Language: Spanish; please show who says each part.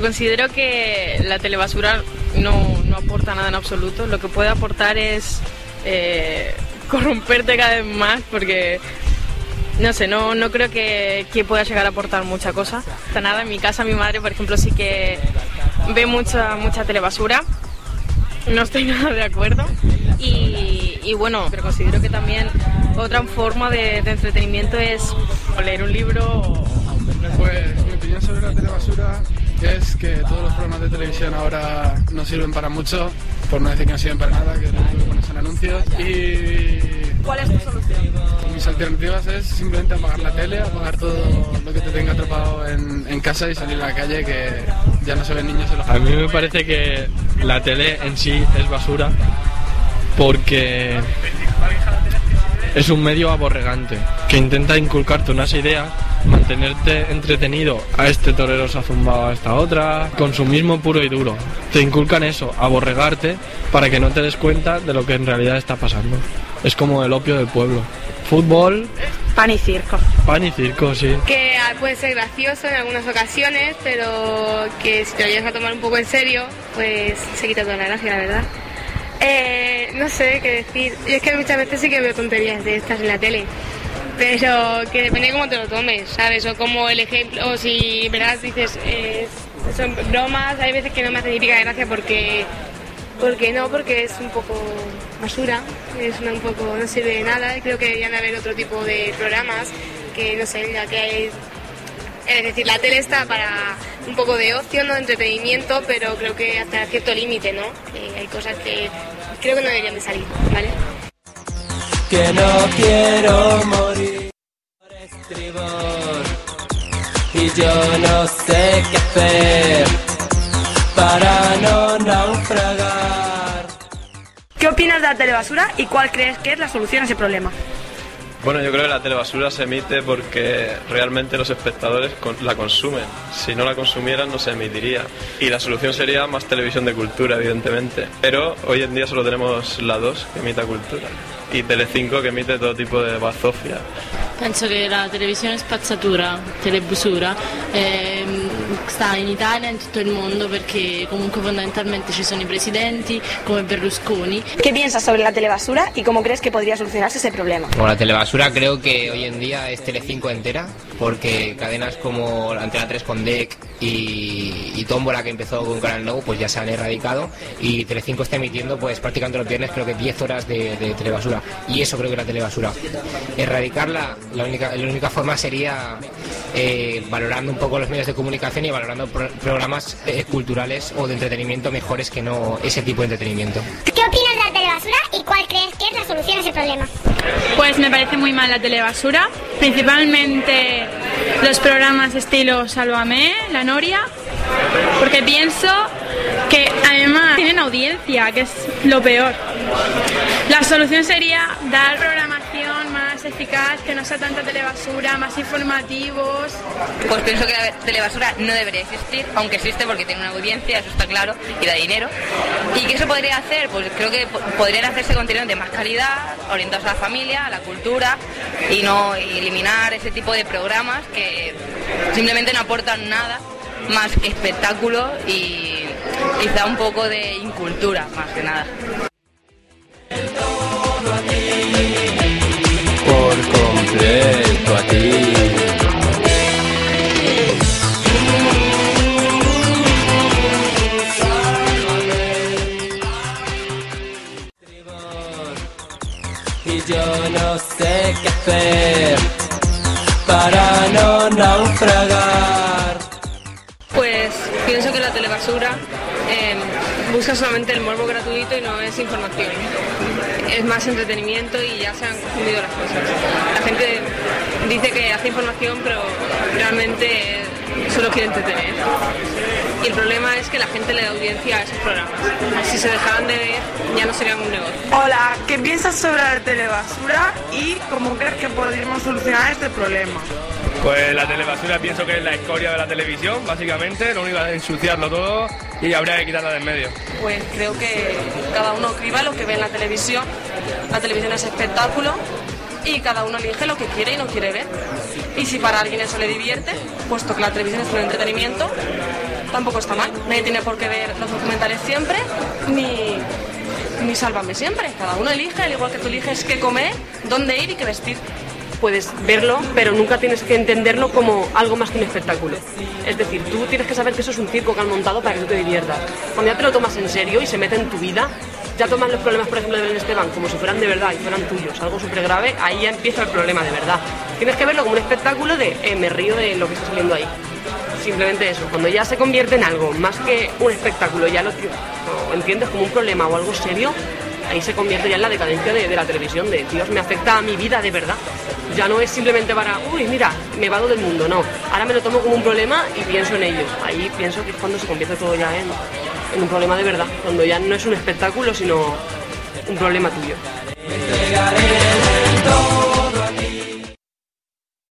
Speaker 1: Considero que la telebasura no, no aporta nada en absoluto. Lo que puede aportar es eh, corromperte cada vez más porque no sé, no, no creo que, que pueda llegar a aportar mucha cosa. Nada, en mi casa mi madre, por ejemplo, sí que ve mucha, mucha telebasura. No estoy nada de acuerdo. Y, bueno, pero considero que también otra forma de, entretenimiento es leer un libro
Speaker 2: Pues mi opinión sobre la telebasura es que todos los programas de televisión ahora no sirven para mucho, por no decir que no sirven para nada, que lo único que ponen son anuncios. Y
Speaker 3: ¿Cuál es tu solución?
Speaker 2: mis alternativas es simplemente apagar la tele, apagar todo lo que te tenga atrapado en, en casa y salir a la calle, que ya no se ven niños en los
Speaker 4: A mí me parece que la tele en sí es basura porque es un medio aborregante que intenta inculcarte unas ideas, mantenerte entretenido a este torero se ha zumbado a esta otra, consumismo puro y duro. Te inculcan eso, aborregarte para que no te des cuenta de lo que en realidad está pasando. Es como el opio del pueblo. Fútbol,
Speaker 3: Pan y circo.
Speaker 4: pan y circo, sí.
Speaker 5: que ah, puede ser gracioso en algunas ocasiones, pero que si te lo a tomar un poco en serio, pues se quita toda la gracia, la verdad. Eh, no sé qué decir. Yo es que muchas veces sí que veo tonterías de estas en la tele. Pero que depende de cómo te lo tomes, ¿sabes? O como el ejemplo, o si verás, dices, eh, son bromas, hay veces que no me hace ni pica gracia porque, porque no, porque es un poco basura, es una- un poco, no sirve de nada. Creo que deberían haber otro tipo de programas que, no sé, ya que hay es decir, la tele está para un poco de ocio, no de entretenimiento, pero creo que hasta cierto límite, ¿no? Eh, hay cosas que creo que no deberían de salir, ¿vale?
Speaker 6: que no quiero morir por estribor y yo no sé qué hacer para no naufragar.
Speaker 3: ¿Qué opinas de la telebasura y cuál crees que es la solución a ese problema?
Speaker 7: Bueno, yo creo que la telebasura se emite porque realmente los espectadores la consumen. Si no la consumieran no se emitiría. Y la solución sería más televisión de cultura, evidentemente. Pero hoy en día solo tenemos la 2 que emita cultura y Telecinco que emite todo tipo de bazofia.
Speaker 8: Penso che la televisione spazzatura, telebusura, ehm, sta in Italia e in tutto il mondo perché comunque fondamentalmente ci sono i presidenti come Berlusconi
Speaker 3: ¿Qué piensas sobre la telebasura y cómo crees que podría solucionarse ese problema?
Speaker 9: Bueno, la telebasura creo que hoy en día es Telecinco entera, porque cadenas como la Antena 3 con DEC y, y Tómbola, que empezó con Canal Nou, pues ya se han erradicado y Telecinco está emitiendo pues prácticamente los viernes creo que 10 horas de, de telebasura y eso creo que es la telebasura. Erradicarla, la única, la única forma sería eh, valorando un poco los medios de comunicación y valorando pro- programas eh, culturales o de entretenimiento mejores que no ese tipo de entretenimiento.
Speaker 10: ¿Qué opinas de la telebasura y cuál crees que es la solución a ese problema?
Speaker 1: Pues me parece muy mal la telebasura, principalmente los programas estilo Sálvame, La Noria, porque pienso que además tienen audiencia, que es lo peor. La solución sería dar programación más eficaz, que no sea tanta telebasura, más informativos.
Speaker 11: Pues pienso que la telebasura no debería existir, aunque existe porque tiene una audiencia, eso está claro, y da dinero. ¿Y qué se podría hacer? Pues creo que po- podrían hacerse contenidos de más calidad, orientados a la familia, a la cultura, y no eliminar ese tipo de programas que simplemente no aportan nada más que espectáculo y quizá un poco de incultura, más que nada.
Speaker 6: Por completo a ti. Yo no sé qué hacer para no naufragar.
Speaker 5: Pienso que la telebasura eh, busca solamente el morbo gratuito y no es información. Es más entretenimiento y ya se han confundido las cosas. La gente dice que hace información, pero realmente solo quiere entretener. Y el problema es que la gente le da audiencia a esos programas. Si se dejaran de ver, ya no serían un negocio.
Speaker 3: Hola, ¿qué piensas sobre la telebasura y cómo crees que podríamos solucionar este problema?
Speaker 12: Pues la telebasura pienso que es la escoria de la televisión, básicamente, lo único es ensuciarlo todo y habría que quitarla del medio.
Speaker 13: Pues creo que cada uno escriba lo que ve en la televisión. La televisión es espectáculo y cada uno elige lo que quiere y no quiere ver. Y si para alguien eso le divierte, puesto que la televisión es un entretenimiento, tampoco está mal. Nadie tiene por qué ver los documentales siempre, ni, ni Sálvame siempre. Cada uno elige, al igual que tú eliges qué comer, dónde ir y qué vestir.
Speaker 14: Puedes verlo, pero nunca tienes que entenderlo como algo más que un espectáculo. Es decir, tú tienes que saber que eso es un circo que han montado para que tú te diviertas. Cuando ya te lo tomas en serio y se mete en tu vida, ya tomas los problemas, por ejemplo, de Belén Esteban como si fueran de verdad y fueran tuyos, algo súper grave, ahí ya empieza el problema de verdad. Tienes que verlo como un espectáculo de eh, me río de lo que está saliendo ahí. Simplemente eso, cuando ya se convierte en algo más que un espectáculo, ya lo, entiendes como un problema o algo serio, ahí se convierte ya en la decadencia de, de la televisión, de Dios, me afecta a mi vida de verdad. Ya no es simplemente para, uy, mira, me vado del mundo, no. Ahora me lo tomo como un problema y pienso en ello. Ahí pienso que es cuando se convierte todo ya en, en un problema de verdad, cuando ya no es un espectáculo, sino un problema tuyo.